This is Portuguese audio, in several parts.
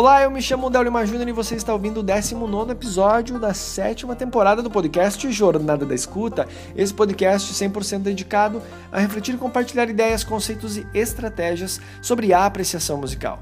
Olá, eu me chamo Del Lima Júnior e você está ouvindo o 19 episódio da sétima temporada do podcast Jornada da Escuta. Esse podcast 100% dedicado a refletir e compartilhar ideias, conceitos e estratégias sobre a apreciação musical.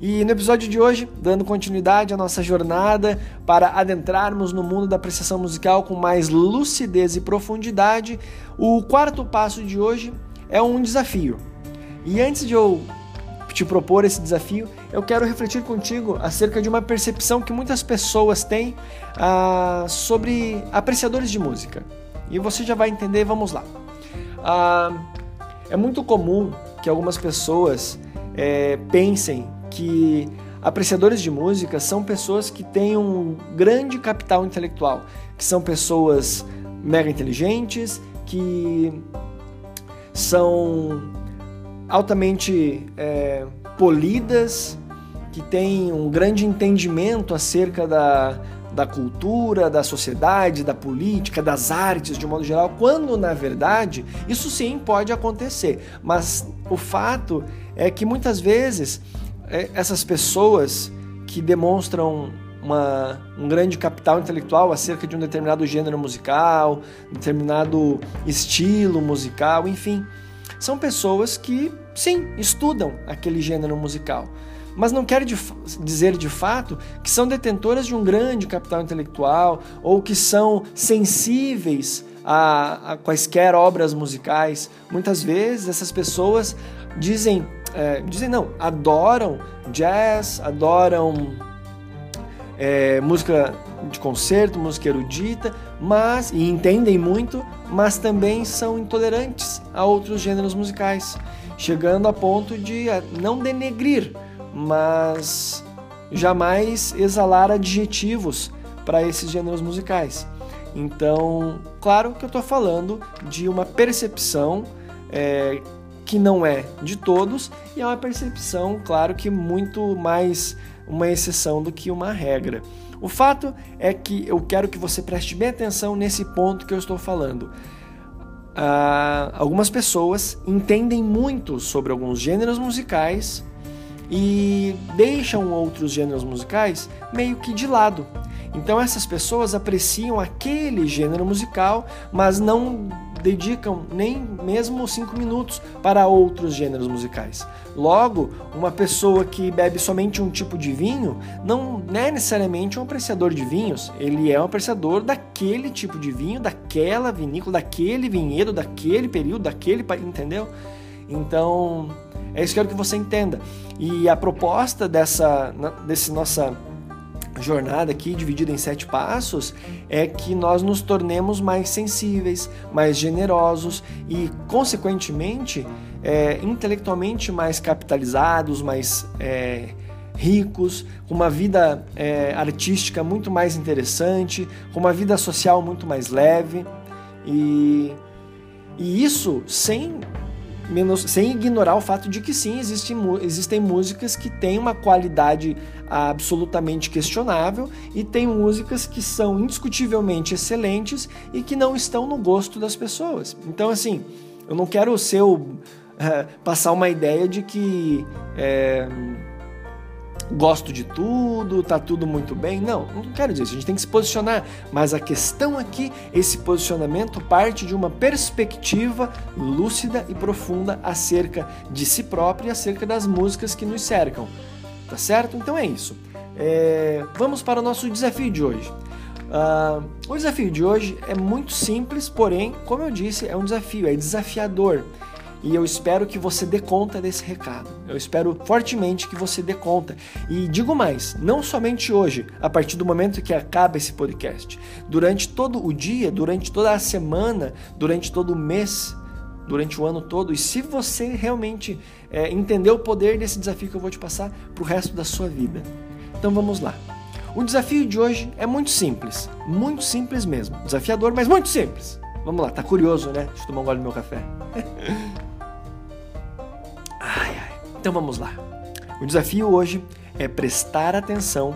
E no episódio de hoje, dando continuidade à nossa jornada para adentrarmos no mundo da apreciação musical com mais lucidez e profundidade, o quarto passo de hoje é um desafio. E antes de eu te propor esse desafio, eu quero refletir contigo acerca de uma percepção que muitas pessoas têm ah, sobre apreciadores de música. E você já vai entender, vamos lá. Ah, é muito comum que algumas pessoas é, pensem que apreciadores de música são pessoas que têm um grande capital intelectual, que são pessoas mega inteligentes, que são altamente é, polidas, que têm um grande entendimento acerca da, da cultura, da sociedade, da política, das artes de um modo geral, quando na verdade isso sim pode acontecer. Mas o fato é que muitas vezes é, essas pessoas que demonstram uma, um grande capital intelectual acerca de um determinado gênero musical, determinado estilo musical, enfim são pessoas que, sim, estudam aquele gênero musical, mas não quer dizer de fato que são detentoras de um grande capital intelectual ou que são sensíveis a, a quaisquer obras musicais. Muitas vezes essas pessoas dizem, é, dizem não, adoram jazz, adoram é, música de concerto, música erudita, mas e entendem muito, mas também são intolerantes a outros gêneros musicais, chegando a ponto de eh, não denegrir, mas jamais exalar adjetivos para esses gêneros musicais. Então, claro que eu estou falando de uma percepção é, que não é de todos e é uma percepção, claro que muito mais uma exceção do que uma regra. O fato é que eu quero que você preste bem atenção nesse ponto que eu estou falando. Ah, algumas pessoas entendem muito sobre alguns gêneros musicais e deixam outros gêneros musicais meio que de lado. Então essas pessoas apreciam aquele gênero musical, mas não dedicam nem mesmo cinco minutos para outros gêneros musicais. Logo, uma pessoa que bebe somente um tipo de vinho não é necessariamente um apreciador de vinhos, ele é um apreciador daquele tipo de vinho, daquela vinícola, daquele vinhedo, daquele período, daquele. Entendeu? Então, é isso que eu quero que você entenda. E a proposta dessa, desse nossa jornada aqui, dividida em sete passos, é que nós nos tornemos mais sensíveis, mais generosos e, consequentemente, é, intelectualmente mais capitalizados, mais é, ricos, com uma vida é, artística muito mais interessante, com uma vida social muito mais leve. E, e isso sem menos, sem ignorar o fato de que sim, existem, existem músicas que têm uma qualidade absolutamente questionável e tem músicas que são indiscutivelmente excelentes e que não estão no gosto das pessoas. Então, assim, eu não quero ser o, é, passar uma ideia de que é, gosto de tudo, tá tudo muito bem. Não, não quero dizer isso. A gente tem que se posicionar. Mas a questão aqui, esse posicionamento parte de uma perspectiva lúcida e profunda acerca de si próprio e acerca das músicas que nos cercam. Tá certo? Então é isso. É, vamos para o nosso desafio de hoje. Uh, o desafio de hoje é muito simples, porém, como eu disse, é um desafio, é desafiador. E eu espero que você dê conta desse recado. Eu espero fortemente que você dê conta. E digo mais, não somente hoje, a partir do momento que acaba esse podcast, durante todo o dia, durante toda a semana, durante todo o mês, durante o ano todo. E se você realmente é, entender o poder desse desafio que eu vou te passar para o resto da sua vida. Então vamos lá. O desafio de hoje é muito simples, muito simples mesmo. Desafiador, mas muito simples. Vamos lá, tá curioso, né? Deixa eu tomar um gole do meu café. Então vamos lá. O desafio hoje é prestar atenção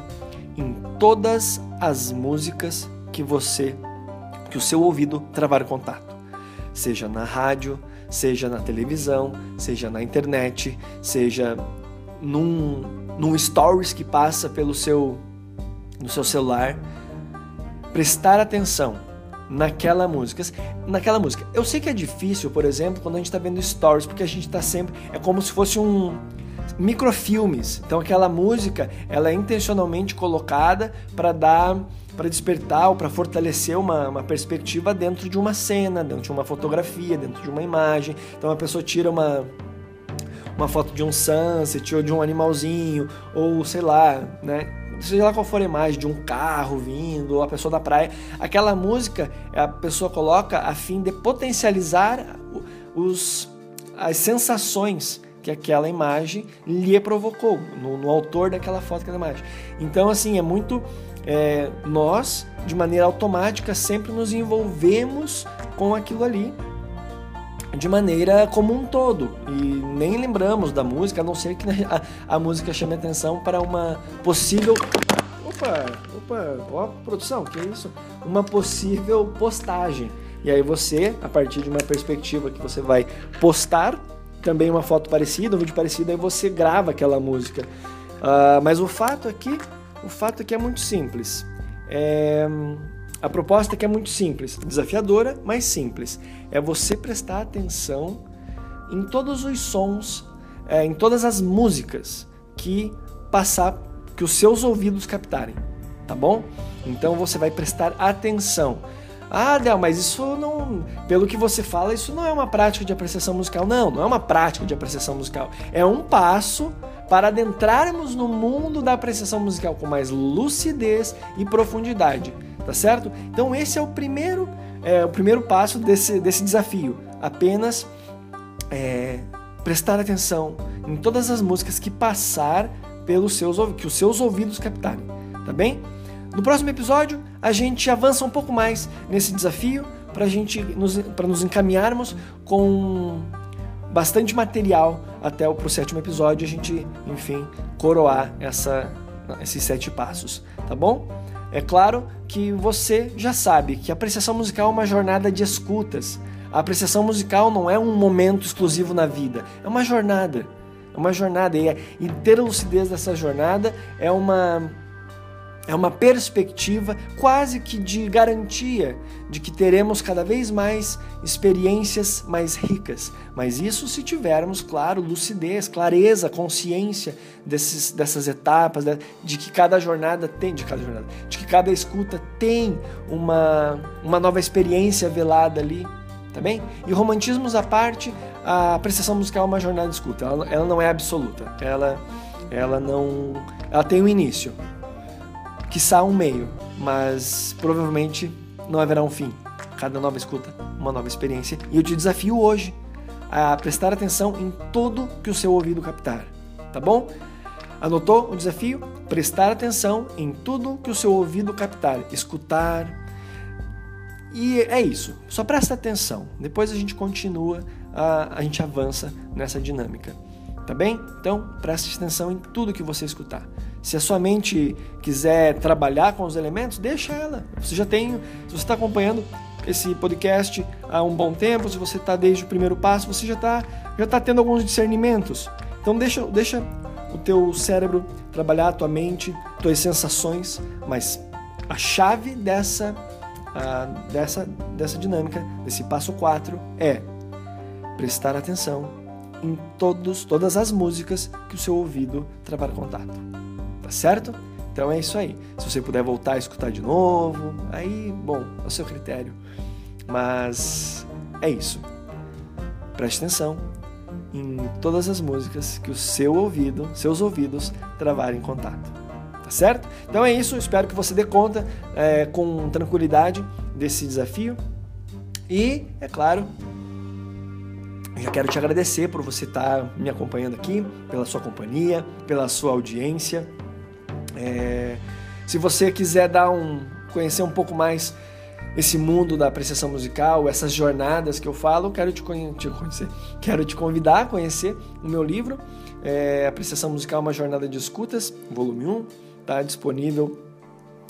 em todas as músicas que você, que o seu ouvido travar contato, seja na rádio, seja na televisão, seja na internet, seja num, num stories que passa pelo seu, no seu celular, prestar atenção naquela música. Naquela música. Eu sei que é difícil, por exemplo, quando a gente está vendo stories, porque a gente está sempre. É como se fosse um microfilmes. Então aquela música, ela é intencionalmente colocada para dar para despertar ou para fortalecer uma, uma perspectiva dentro de uma cena, dentro de uma fotografia, dentro de uma imagem. Então a pessoa tira uma uma foto de um sunset ou de um animalzinho ou sei lá, né? Seja lá qual for a imagem, de um carro vindo, ou a pessoa da praia, aquela música a pessoa coloca a fim de potencializar os, as sensações que aquela imagem lhe provocou, no, no autor daquela foto, daquela imagem. Então, assim, é muito. É, nós, de maneira automática, sempre nos envolvemos com aquilo ali de maneira como um todo e nem lembramos da música, a não ser que a, a música chame atenção para uma possível opa, opa, ó, produção, que é isso? Uma possível postagem. E aí você, a partir de uma perspectiva que você vai postar, também uma foto parecida, um vídeo parecido, aí você grava aquela música. Uh, mas o fato aqui, o fato aqui é muito simples. É, a proposta aqui é muito simples, desafiadora, mas simples. É você prestar atenção em todos os sons, é, em todas as músicas que passar, que os seus ouvidos captarem, tá bom? Então você vai prestar atenção. Ah, Del, mas isso não. Pelo que você fala, isso não é uma prática de apreciação musical. Não, não é uma prática de apreciação musical. É um passo para adentrarmos no mundo da apreciação musical com mais lucidez e profundidade tá certo? Então esse é o primeiro, é, o primeiro passo desse, desse desafio. Apenas é, prestar atenção em todas as músicas que passar pelos seus que os seus ouvidos captarem, tá bem? No próximo episódio a gente avança um pouco mais nesse desafio para gente nos, para nos encaminharmos com bastante material até o sétimo episódio a gente enfim coroar essa esses sete passos, tá bom? É claro que você já sabe que a apreciação musical é uma jornada de escutas. A apreciação musical não é um momento exclusivo na vida, é uma jornada. É uma jornada e, e ter a lucidez dessa jornada é uma é uma perspectiva quase que de garantia de que teremos cada vez mais experiências mais ricas. Mas isso se tivermos, claro, lucidez, clareza, consciência desses, dessas etapas, de que cada jornada tem, de cada jornada, de que cada escuta tem uma, uma nova experiência velada ali, tá bem? E romantismos à parte, a apreciação musical é uma jornada de escuta. Ela, ela não é absoluta. Ela, ela não, ela tem um início quiçá um meio, mas provavelmente não haverá um fim. Cada nova escuta, uma nova experiência. E eu te desafio hoje a prestar atenção em tudo que o seu ouvido captar, tá bom? Anotou o desafio? Prestar atenção em tudo que o seu ouvido captar, escutar. E é isso, só presta atenção. Depois a gente continua, a, a gente avança nessa dinâmica. Tá bem? Então preste atenção em tudo que você escutar. Se a sua mente quiser trabalhar com os elementos, deixa ela. Você já tem, se você está acompanhando esse podcast há um bom tempo, se você está desde o primeiro passo, você já está já tá tendo alguns discernimentos. Então deixa, deixa o teu cérebro trabalhar, a tua mente, tuas sensações, mas a chave dessa, uh, dessa, dessa dinâmica, desse passo 4 é prestar atenção em todos, todas as músicas que o seu ouvido trabalha contato. Tá certo? Então é isso aí. Se você puder voltar a escutar de novo, aí, bom, é o seu critério. Mas é isso. Preste atenção em todas as músicas que o seu ouvido, seus ouvidos travarem contato. Tá certo? Então é isso. Espero que você dê conta é, com tranquilidade desse desafio. E, é claro, já quero te agradecer por você estar me acompanhando aqui, pela sua companhia, pela sua audiência. É, se você quiser dar um conhecer um pouco mais esse mundo da apreciação musical, essas jornadas que eu falo, quero te, te conhecer, quero te convidar a conhecer o meu livro, é, Apreciação Musical, uma jornada de escutas, volume 1, está disponível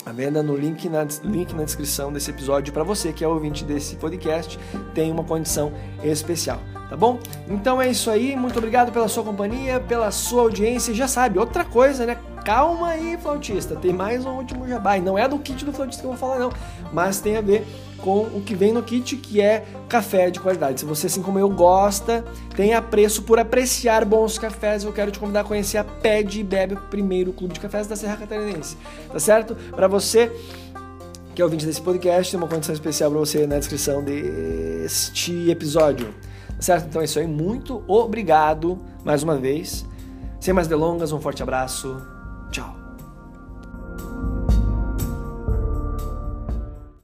A venda no link na, link na descrição desse episódio para você que é ouvinte desse podcast tem uma condição especial, tá bom? Então é isso aí, muito obrigado pela sua companhia, pela sua audiência. Já sabe, outra coisa, né? Calma aí, flautista, tem mais um último jabá. E não é do kit do flautista que eu vou falar, não, mas tem a ver com o que vem no kit, que é café de qualidade. Se você, assim como eu, gosta, tem apreço por apreciar bons cafés, eu quero te convidar a conhecer a Pede e Bebe, o primeiro clube de cafés da Serra Catarinense. Tá certo? Para você que é ouvinte desse podcast, tem uma condição especial para você na descrição deste episódio. Tá certo? Então é isso aí. Muito obrigado mais uma vez. Sem mais delongas, um forte abraço